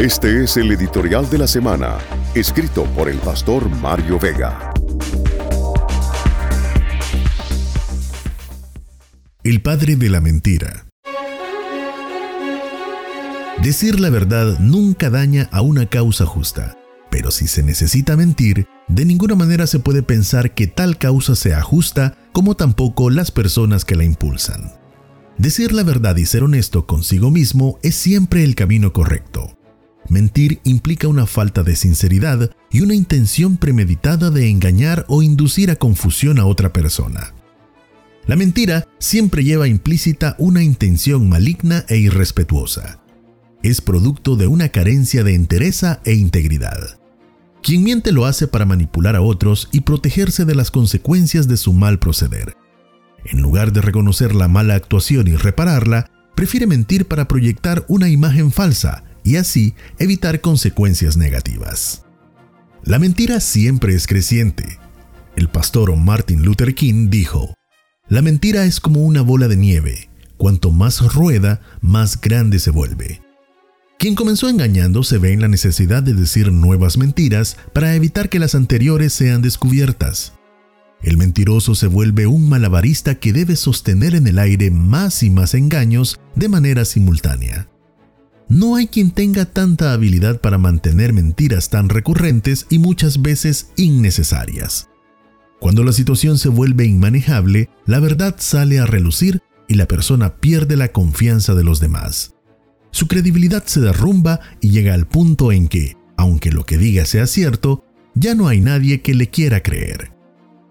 Este es el editorial de la semana, escrito por el pastor Mario Vega. El padre de la mentira. Decir la verdad nunca daña a una causa justa, pero si se necesita mentir, de ninguna manera se puede pensar que tal causa sea justa como tampoco las personas que la impulsan. Decir la verdad y ser honesto consigo mismo es siempre el camino correcto. Mentir implica una falta de sinceridad y una intención premeditada de engañar o inducir a confusión a otra persona. La mentira siempre lleva implícita una intención maligna e irrespetuosa. Es producto de una carencia de entereza e integridad. Quien miente lo hace para manipular a otros y protegerse de las consecuencias de su mal proceder. En lugar de reconocer la mala actuación y repararla, prefiere mentir para proyectar una imagen falsa y así evitar consecuencias negativas. La mentira siempre es creciente. El pastor Martin Luther King dijo, La mentira es como una bola de nieve, cuanto más rueda, más grande se vuelve. Quien comenzó engañando se ve en la necesidad de decir nuevas mentiras para evitar que las anteriores sean descubiertas. El mentiroso se vuelve un malabarista que debe sostener en el aire más y más engaños de manera simultánea. No hay quien tenga tanta habilidad para mantener mentiras tan recurrentes y muchas veces innecesarias. Cuando la situación se vuelve inmanejable, la verdad sale a relucir y la persona pierde la confianza de los demás su credibilidad se derrumba y llega al punto en que, aunque lo que diga sea cierto, ya no hay nadie que le quiera creer.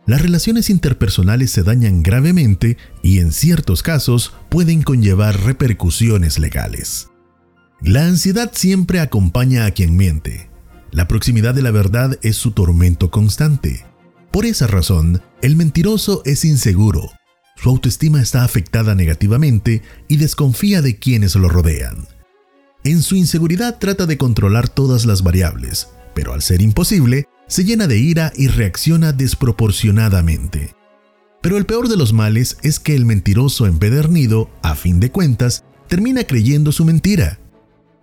Las relaciones interpersonales se dañan gravemente y en ciertos casos pueden conllevar repercusiones legales. La ansiedad siempre acompaña a quien miente. La proximidad de la verdad es su tormento constante. Por esa razón, el mentiroso es inseguro, su autoestima está afectada negativamente y desconfía de quienes lo rodean. En su inseguridad trata de controlar todas las variables, pero al ser imposible, se llena de ira y reacciona desproporcionadamente. Pero el peor de los males es que el mentiroso empedernido, a fin de cuentas, termina creyendo su mentira.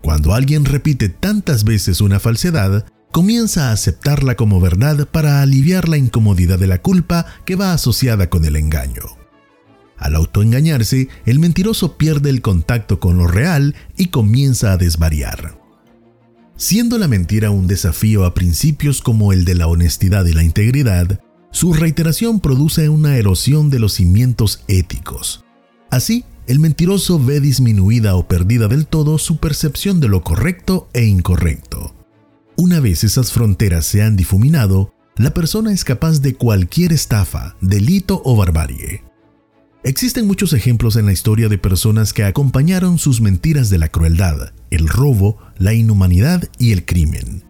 Cuando alguien repite tantas veces una falsedad, comienza a aceptarla como verdad para aliviar la incomodidad de la culpa que va asociada con el engaño. Al autoengañarse, el mentiroso pierde el contacto con lo real y comienza a desvariar. Siendo la mentira un desafío a principios como el de la honestidad y la integridad, su reiteración produce una erosión de los cimientos éticos. Así, el mentiroso ve disminuida o perdida del todo su percepción de lo correcto e incorrecto. Una vez esas fronteras se han difuminado, la persona es capaz de cualquier estafa, delito o barbarie. Existen muchos ejemplos en la historia de personas que acompañaron sus mentiras de la crueldad, el robo, la inhumanidad y el crimen.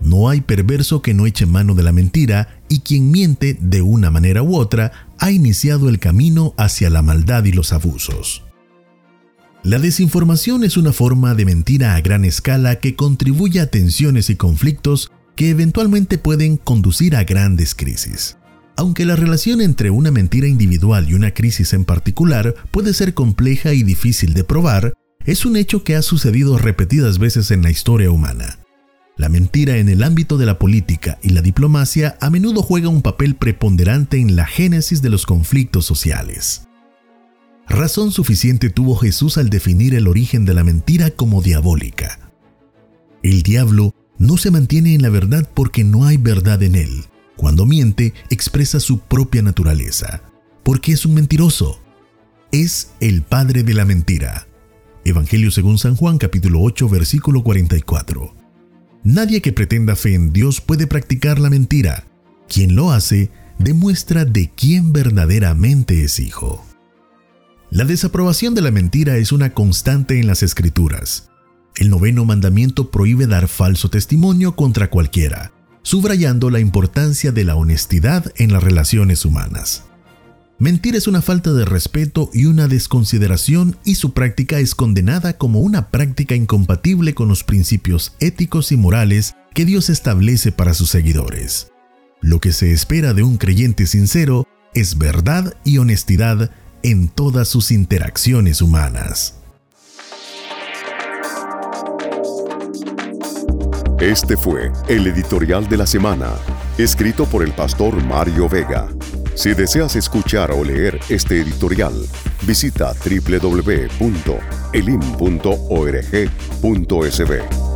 No hay perverso que no eche mano de la mentira y quien miente de una manera u otra ha iniciado el camino hacia la maldad y los abusos. La desinformación es una forma de mentira a gran escala que contribuye a tensiones y conflictos que eventualmente pueden conducir a grandes crisis. Aunque la relación entre una mentira individual y una crisis en particular puede ser compleja y difícil de probar, es un hecho que ha sucedido repetidas veces en la historia humana. La mentira en el ámbito de la política y la diplomacia a menudo juega un papel preponderante en la génesis de los conflictos sociales. Razón suficiente tuvo Jesús al definir el origen de la mentira como diabólica. El diablo no se mantiene en la verdad porque no hay verdad en él, cuando miente, expresa su propia naturaleza, porque es un mentiroso. Es el padre de la mentira. Evangelio según San Juan capítulo 8 versículo 44. Nadie que pretenda fe en Dios puede practicar la mentira. Quien lo hace demuestra de quién verdaderamente es hijo. La desaprobación de la mentira es una constante en las escrituras. El noveno mandamiento prohíbe dar falso testimonio contra cualquiera, subrayando la importancia de la honestidad en las relaciones humanas. Mentir es una falta de respeto y una desconsideración y su práctica es condenada como una práctica incompatible con los principios éticos y morales que Dios establece para sus seguidores. Lo que se espera de un creyente sincero es verdad y honestidad en todas sus interacciones humanas. Este fue el editorial de la semana, escrito por el pastor Mario Vega. Si deseas escuchar o leer este editorial, visita www.elim.org.sb.